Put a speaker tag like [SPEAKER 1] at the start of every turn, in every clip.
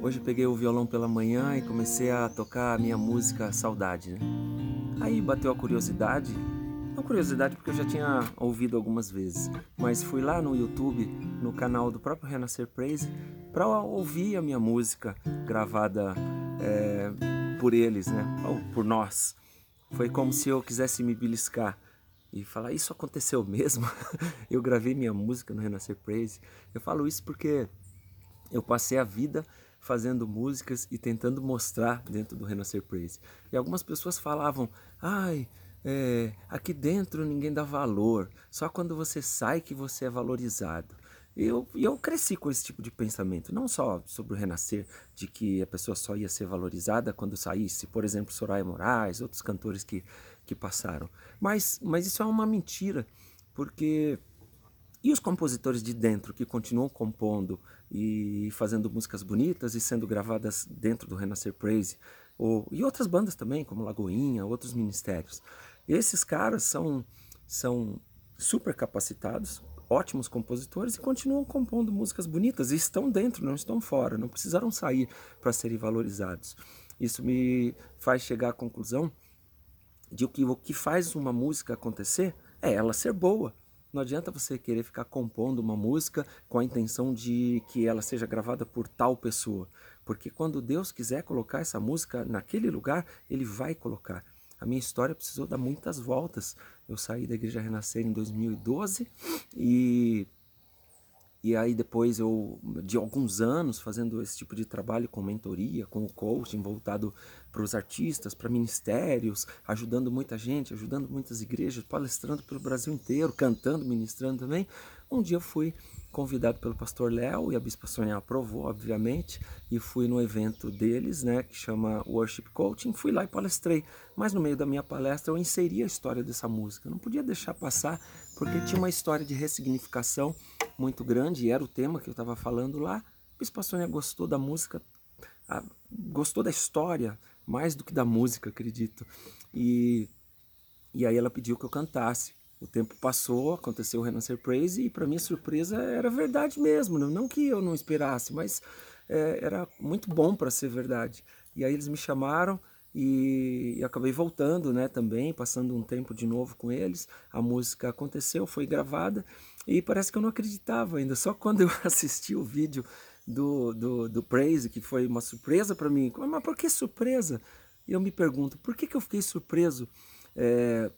[SPEAKER 1] Hoje peguei o violão pela manhã e comecei a tocar a minha música Saudade. Né? Aí bateu a curiosidade, não curiosidade porque eu já tinha ouvido algumas vezes, mas fui lá no YouTube, no canal do próprio Renascer Praise, para ouvir a minha música gravada é, por eles, né? Ou por nós. Foi como se eu quisesse me beliscar e falar: Isso aconteceu mesmo? eu gravei minha música no Renascer Praise. Eu falo isso porque eu passei a vida fazendo músicas e tentando mostrar dentro do Renascer Praise. E algumas pessoas falavam: ai, é, aqui dentro ninguém dá valor, só quando você sai que você é valorizado. E eu, eu cresci com esse tipo de pensamento, não só sobre o renascer, de que a pessoa só ia ser valorizada quando saísse, por exemplo, Soraya Moraes, outros cantores que, que passaram. Mas, mas isso é uma mentira, porque e os compositores de dentro que continuam compondo e fazendo músicas bonitas e sendo gravadas dentro do Renascer Praise, ou, e outras bandas também, como Lagoinha, outros ministérios. Esses caras são, são super capacitados, ótimos compositores e continuam compondo músicas bonitas e estão dentro, não estão fora, não precisaram sair para serem valorizados. Isso me faz chegar à conclusão de que o que faz uma música acontecer é ela ser boa, não adianta você querer ficar compondo uma música com a intenção de que ela seja gravada por tal pessoa, porque quando Deus quiser colocar essa música naquele lugar, ele vai colocar. A minha história precisou dar muitas voltas. Eu saí da Igreja Renascer em 2012 e e aí depois eu, de alguns anos, fazendo esse tipo de trabalho com mentoria, com o coaching voltado para os artistas, para ministérios, ajudando muita gente, ajudando muitas igrejas, palestrando pelo Brasil inteiro, cantando, ministrando também. Um dia eu fui convidado pelo pastor Léo e a bispa Sônia aprovou, obviamente, e fui no evento deles, né, que chama Worship Coaching, fui lá e palestrei, mas no meio da minha palestra eu inseri a história dessa música, não podia deixar passar, porque tinha uma história de ressignificação muito grande, e era o tema que eu estava falando lá, a bispa Sônia gostou da música, a, gostou da história, mais do que da música, acredito, e, e aí ela pediu que eu cantasse, o tempo passou, aconteceu o Renascer Praise e para minha surpresa era verdade mesmo, não que eu não esperasse, mas é, era muito bom para ser verdade. E aí eles me chamaram e, e, acabei voltando, né, também, passando um tempo de novo com eles. A música aconteceu, foi gravada e parece que eu não acreditava ainda. Só quando eu assisti o vídeo do, do, do Praise, que foi uma surpresa para mim. Mas por que surpresa? E eu me pergunto, por que, que eu fiquei surpreso? É,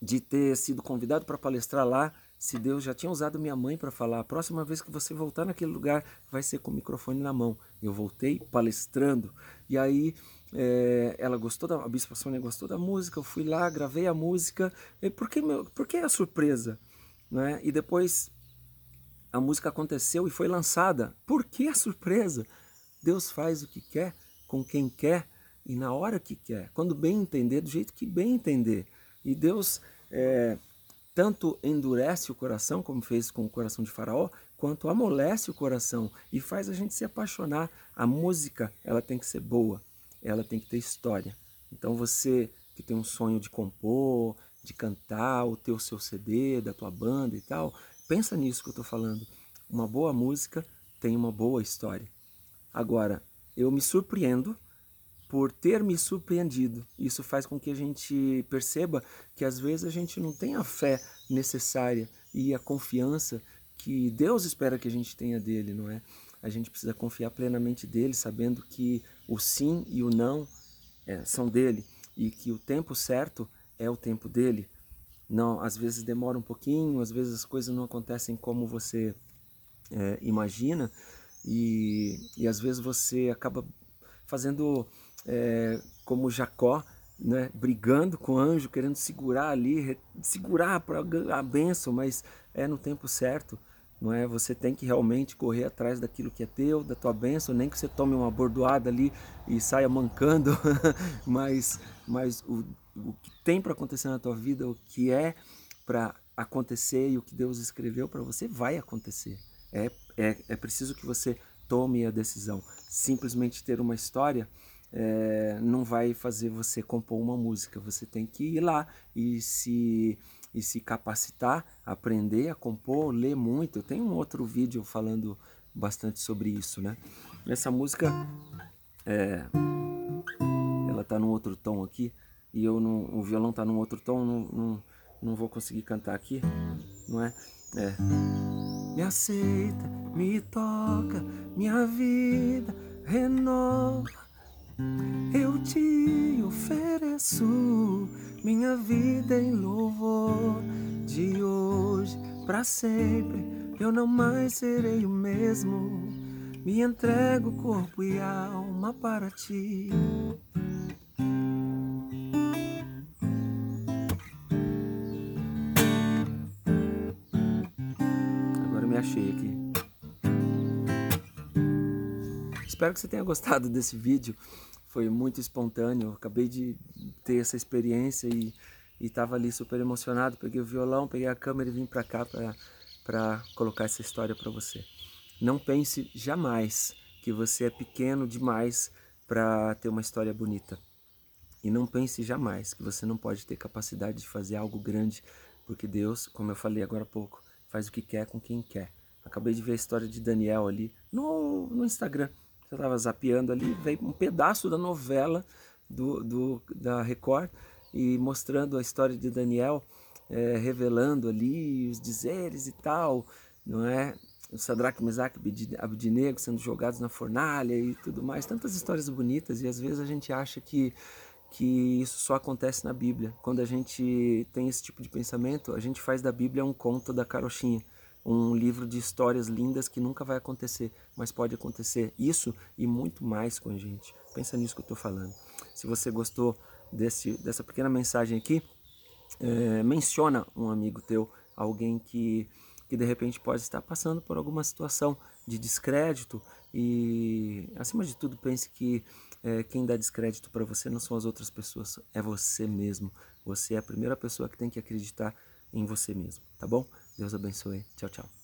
[SPEAKER 1] de ter sido convidado para palestrar lá, se Deus já tinha usado minha mãe para falar, a próxima vez que você voltar naquele lugar vai ser com o microfone na mão. Eu voltei palestrando e aí é, ela gostou da, a Bispa Sônia gostou da música, eu fui lá, gravei a música. E por que, meu, por que a surpresa? Né? E depois a música aconteceu e foi lançada. Por que a surpresa? Deus faz o que quer, com quem quer e na hora que quer, quando bem entender, do jeito que bem entender. E Deus é, tanto endurece o coração, como fez com o coração de Faraó, quanto amolece o coração e faz a gente se apaixonar. A música, ela tem que ser boa, ela tem que ter história. Então você que tem um sonho de compor, de cantar, ou ter o seu CD da tua banda e tal, pensa nisso que eu estou falando. Uma boa música tem uma boa história. Agora, eu me surpreendo por ter me surpreendido. Isso faz com que a gente perceba que às vezes a gente não tem a fé necessária e a confiança que Deus espera que a gente tenha dele, não é? A gente precisa confiar plenamente dele, sabendo que o sim e o não é, são dele e que o tempo certo é o tempo dele. Não, às vezes demora um pouquinho, às vezes as coisas não acontecem como você é, imagina e, e às vezes você acaba fazendo é, como Jacó, né, brigando com o anjo, querendo segurar ali, segurar para a bênção, mas é no tempo certo. Não é? Você tem que realmente correr atrás daquilo que é teu, da tua bênção, nem que você tome uma bordoada ali e saia mancando, mas, mas o, o que tem para acontecer na tua vida, o que é para acontecer e o que Deus escreveu para você vai acontecer. É, é, é preciso que você tome a decisão. Simplesmente ter uma história é, não vai fazer você compor uma música. Você tem que ir lá e se, e se capacitar, aprender a compor, ler muito. Tenho um outro vídeo falando bastante sobre isso, né? Essa música, é, ela tá num outro tom aqui e eu não, o violão tá num outro tom, não, não, não vou conseguir cantar aqui, não é? É. Me aceita, me toca, minha vida renova. Eu te ofereço minha vida em louvor de hoje para sempre. Eu não mais serei o mesmo. Me entrego corpo e alma para ti. Agora me achei aqui. Espero que você tenha gostado desse vídeo. Foi muito espontâneo. Acabei de ter essa experiência e estava ali super emocionado. Peguei o violão, peguei a câmera e vim para cá para colocar essa história para você. Não pense jamais que você é pequeno demais para ter uma história bonita. E não pense jamais que você não pode ter capacidade de fazer algo grande, porque Deus, como eu falei agora há pouco, faz o que quer com quem quer. Acabei de ver a história de Daniel ali no, no Instagram. Eu estava zapeando ali, veio um pedaço da novela do, do, da Record e mostrando a história de Daniel, é, revelando ali os dizeres e tal, não é? o Sadraque, Mesaque e Abdinego sendo jogados na fornalha e tudo mais, tantas histórias bonitas e às vezes a gente acha que que isso só acontece na Bíblia. Quando a gente tem esse tipo de pensamento, a gente faz da Bíblia um conto da carochinha, um livro de histórias lindas que nunca vai acontecer, mas pode acontecer isso e muito mais com a gente. Pensa nisso que eu estou falando. Se você gostou desse, dessa pequena mensagem aqui, é, menciona um amigo teu, alguém que que de repente pode estar passando por alguma situação de descrédito e, acima de tudo, pense que é, quem dá descrédito para você não são as outras pessoas, é você mesmo. Você é a primeira pessoa que tem que acreditar em você mesmo, tá bom? Deus abençoe. Tchau, tchau.